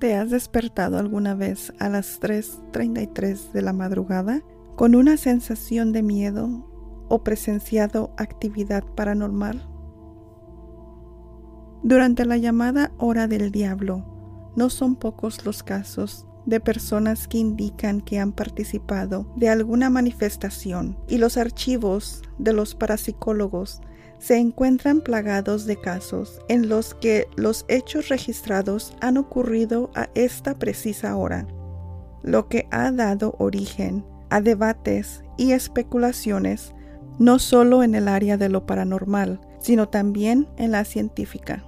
¿Te has despertado alguna vez a las 3.33 de la madrugada con una sensación de miedo o presenciado actividad paranormal? Durante la llamada hora del diablo, no son pocos los casos de personas que indican que han participado de alguna manifestación y los archivos de los parapsicólogos se encuentran plagados de casos en los que los hechos registrados han ocurrido a esta precisa hora, lo que ha dado origen a debates y especulaciones no solo en el área de lo paranormal, sino también en la científica.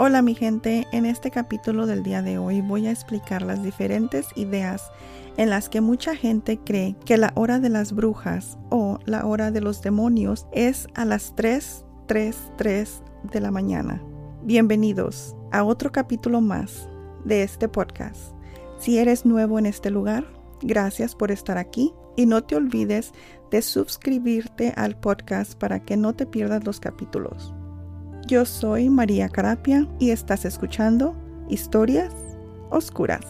Hola mi gente, en este capítulo del día de hoy voy a explicar las diferentes ideas en las que mucha gente cree que la hora de las brujas o la hora de los demonios es a las 3, 3, 3 de la mañana. Bienvenidos a otro capítulo más de este podcast. Si eres nuevo en este lugar, gracias por estar aquí y no te olvides de suscribirte al podcast para que no te pierdas los capítulos. Yo soy María Carapia y estás escuchando Historias Oscuras.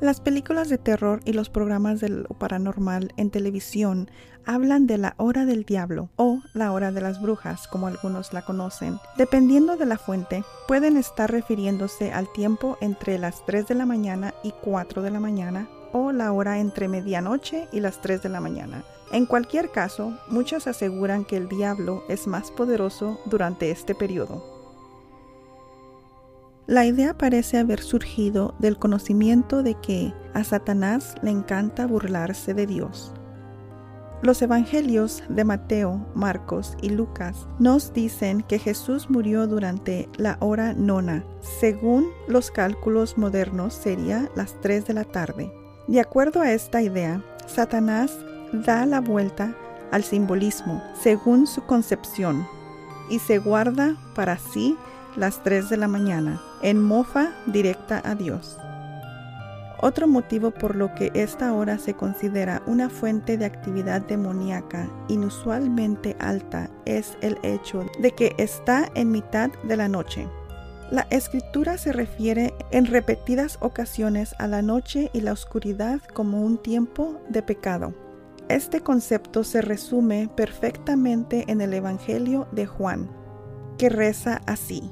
Las películas de terror y los programas de lo paranormal en televisión hablan de la hora del diablo o la hora de las brujas, como algunos la conocen. Dependiendo de la fuente, pueden estar refiriéndose al tiempo entre las 3 de la mañana y 4 de la mañana o la hora entre medianoche y las 3 de la mañana. En cualquier caso, muchos aseguran que el diablo es más poderoso durante este periodo. La idea parece haber surgido del conocimiento de que a Satanás le encanta burlarse de Dios. Los evangelios de Mateo, Marcos y Lucas nos dicen que Jesús murió durante la hora nona. Según los cálculos modernos sería las 3 de la tarde. De acuerdo a esta idea, Satanás da la vuelta al simbolismo según su concepción y se guarda para sí las 3 de la mañana, en mofa directa a Dios. Otro motivo por lo que esta hora se considera una fuente de actividad demoníaca inusualmente alta es el hecho de que está en mitad de la noche. La escritura se refiere en repetidas ocasiones a la noche y la oscuridad como un tiempo de pecado. Este concepto se resume perfectamente en el Evangelio de Juan, que reza así.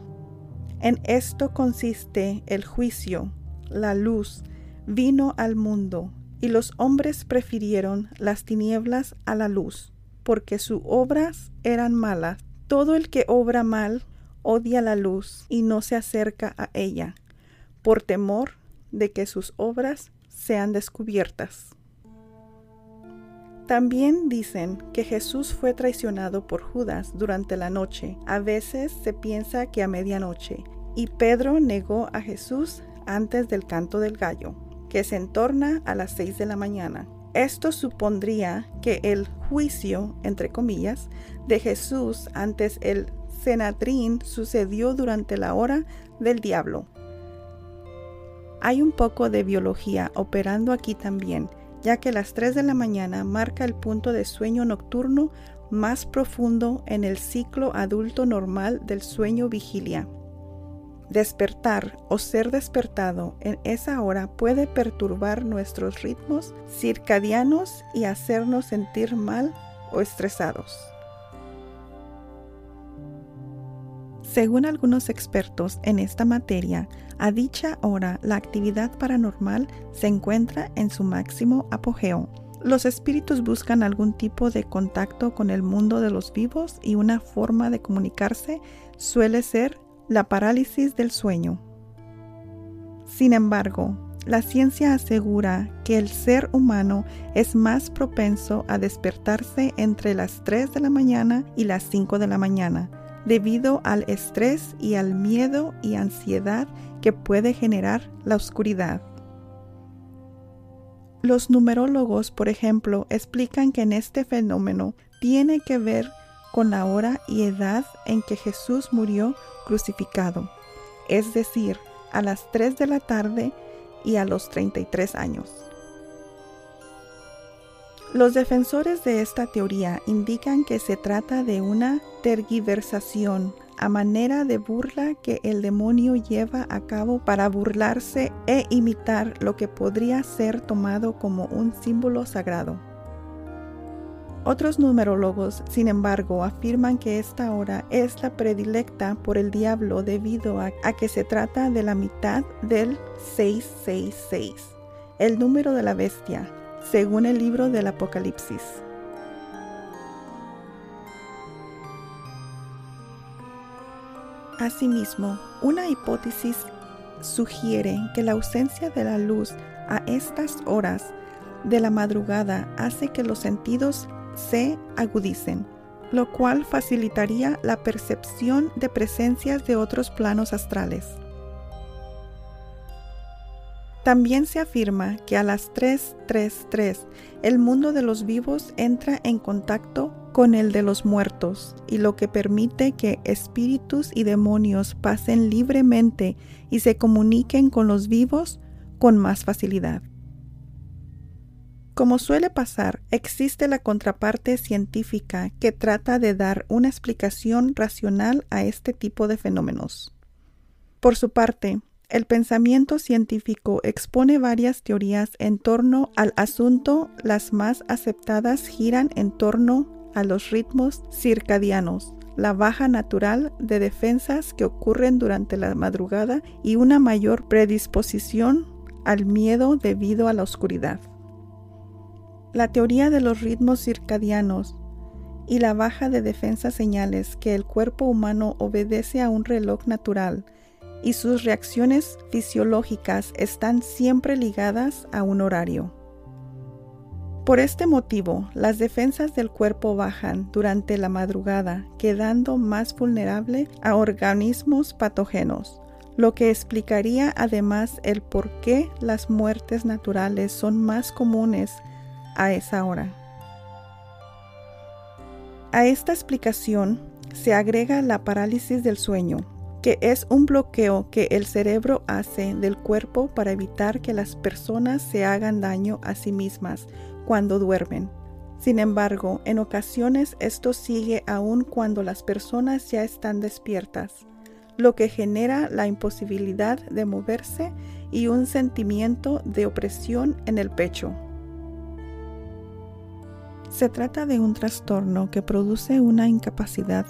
En esto consiste el juicio. La luz vino al mundo, y los hombres prefirieron las tinieblas a la luz, porque sus obras eran malas. Todo el que obra mal odia la luz y no se acerca a ella, por temor de que sus obras sean descubiertas. También dicen que Jesús fue traicionado por Judas durante la noche. A veces se piensa que a medianoche, y Pedro negó a Jesús antes del canto del gallo, que se entorna a las seis de la mañana. Esto supondría que el juicio, entre comillas, de Jesús antes el Senadrín sucedió durante la hora del diablo. Hay un poco de biología operando aquí también, ya que las 3 de la mañana marca el punto de sueño nocturno más profundo en el ciclo adulto normal del sueño vigilia. Despertar o ser despertado en esa hora puede perturbar nuestros ritmos circadianos y hacernos sentir mal o estresados. Según algunos expertos en esta materia, a dicha hora la actividad paranormal se encuentra en su máximo apogeo. Los espíritus buscan algún tipo de contacto con el mundo de los vivos y una forma de comunicarse suele ser la parálisis del sueño. Sin embargo, la ciencia asegura que el ser humano es más propenso a despertarse entre las 3 de la mañana y las 5 de la mañana, debido al estrés y al miedo y ansiedad que puede generar la oscuridad. Los numerólogos, por ejemplo, explican que en este fenómeno tiene que ver con la hora y edad en que Jesús murió crucificado, es decir, a las 3 de la tarde y a los 33 años. Los defensores de esta teoría indican que se trata de una tergiversación a manera de burla que el demonio lleva a cabo para burlarse e imitar lo que podría ser tomado como un símbolo sagrado. Otros numerólogos, sin embargo, afirman que esta hora es la predilecta por el diablo debido a, que se trata de la mitad del 666, el número de la bestia, según el libro del Apocalipsis. Asimismo, una hipótesis sugiere que la ausencia de la luz a estas horas de la madrugada hace que los sentidos se agudicen, lo cual facilitaría la percepción de presencias de otros planos astrales. También se afirma que a las 3.3.3 el mundo de los vivos entra en contacto con el de los muertos y lo que permite que espíritus y demonios pasen libremente y se comuniquen con los vivos con más facilidad. Como suele pasar, existe la contraparte científica que trata de dar una explicación racional a este tipo de fenómenos. Por su parte, el pensamiento científico expone varias teorías en torno al asunto. Las más aceptadas giran en torno a los ritmos circadianos, la baja natural de defensas que ocurren durante la madrugada y una mayor predisposición al miedo debido a la oscuridad. La teoría de los ritmos circadianos y la baja de defensas señales que el cuerpo humano obedece a un reloj natural y sus reacciones fisiológicas están siempre ligadas a un horario. Por este motivo, las defensas del cuerpo bajan durante la madrugada, quedando más vulnerable a organismos patógenos, lo que explicaría además el por qué las muertes naturales son más comunes a esa hora. A esta explicación se agrega la parálisis del sueño, que es un bloqueo que el cerebro hace del cuerpo para evitar que las personas se hagan daño a sí mismas cuando duermen. Sin embargo, en ocasiones esto sigue aún cuando las personas ya están despiertas, lo que genera la imposibilidad de moverse y un sentimiento de opresión en el pecho. Se trata de un trastorno que produce una incapacidad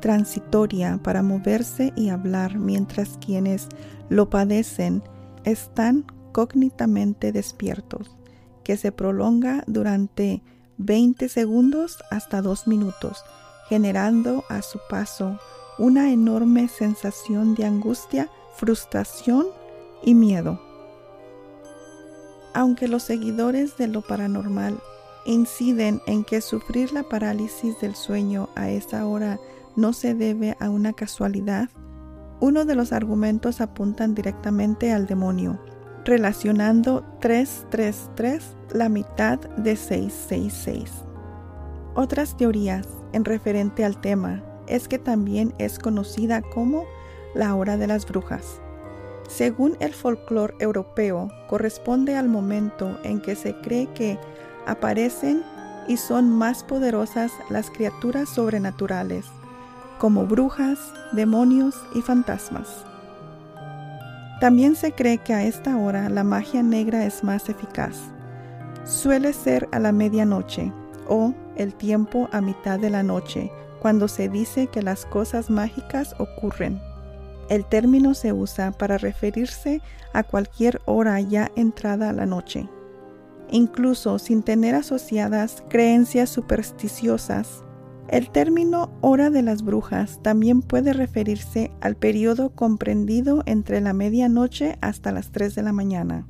transitoria para moverse y hablar mientras quienes lo padecen están cógnitamente despiertos, que se prolonga durante 20 segundos hasta 2 minutos, generando a su paso una enorme sensación de angustia, frustración y miedo. Aunque los seguidores de lo paranormal inciden en que sufrir la parálisis del sueño a esa hora no se debe a una casualidad, uno de los argumentos apuntan directamente al demonio, relacionando 333 la mitad de 666. Otras teorías en referente al tema es que también es conocida como la hora de las brujas. Según el folclore europeo, corresponde al momento en que se cree que aparecen y son más poderosas las criaturas sobrenaturales como brujas, demonios y fantasmas. También se cree que a esta hora la magia negra es más eficaz. Suele ser a la medianoche o el tiempo a mitad de la noche, cuando se dice que las cosas mágicas ocurren. El término se usa para referirse a cualquier hora ya entrada la noche. Incluso sin tener asociadas creencias supersticiosas, el término hora de las brujas también puede referirse al periodo comprendido entre la medianoche hasta las 3 de la mañana.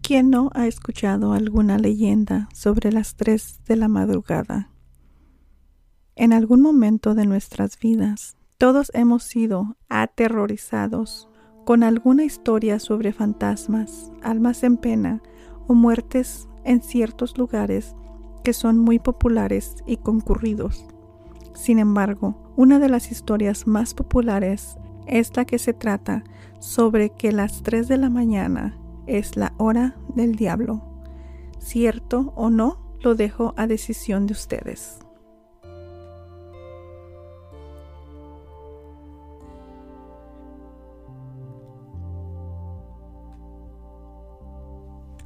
¿Quién no ha escuchado alguna leyenda sobre las 3 de la madrugada? En algún momento de nuestras vidas, todos hemos sido aterrorizados con alguna historia sobre fantasmas, almas en pena o muertes en ciertos lugares que son muy populares y concurridos. Sin embargo, una de las historias más populares es la que se trata sobre que las 3 de la mañana es la hora del diablo. Cierto o no, lo dejo a decisión de ustedes.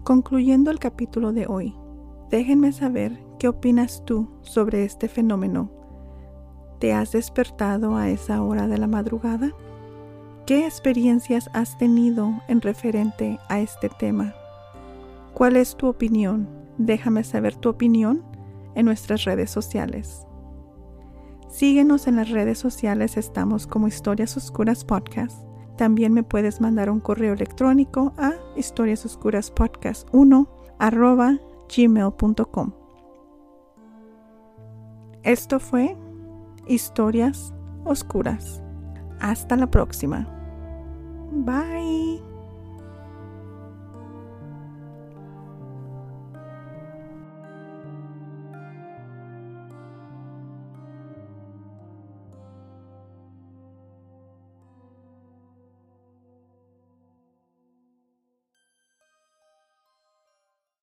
Concluyendo el capítulo de hoy, déjenme saber qué opinas tú sobre este fenómeno. ¿Te has despertado a esa hora de la madrugada? ¿Qué experiencias has tenido en referente a este tema? ¿Cuál es tu opinión? Déjame saber tu opinión en nuestras redes sociales. Síguenos en las redes sociales, estamos como Historias Oscuras Podcast. También me puedes mandar un correo electrónico a historiasoscuraspodcast1 arroba gmail.com. Esto fue Historias Oscuras. Hasta la próxima. Bye.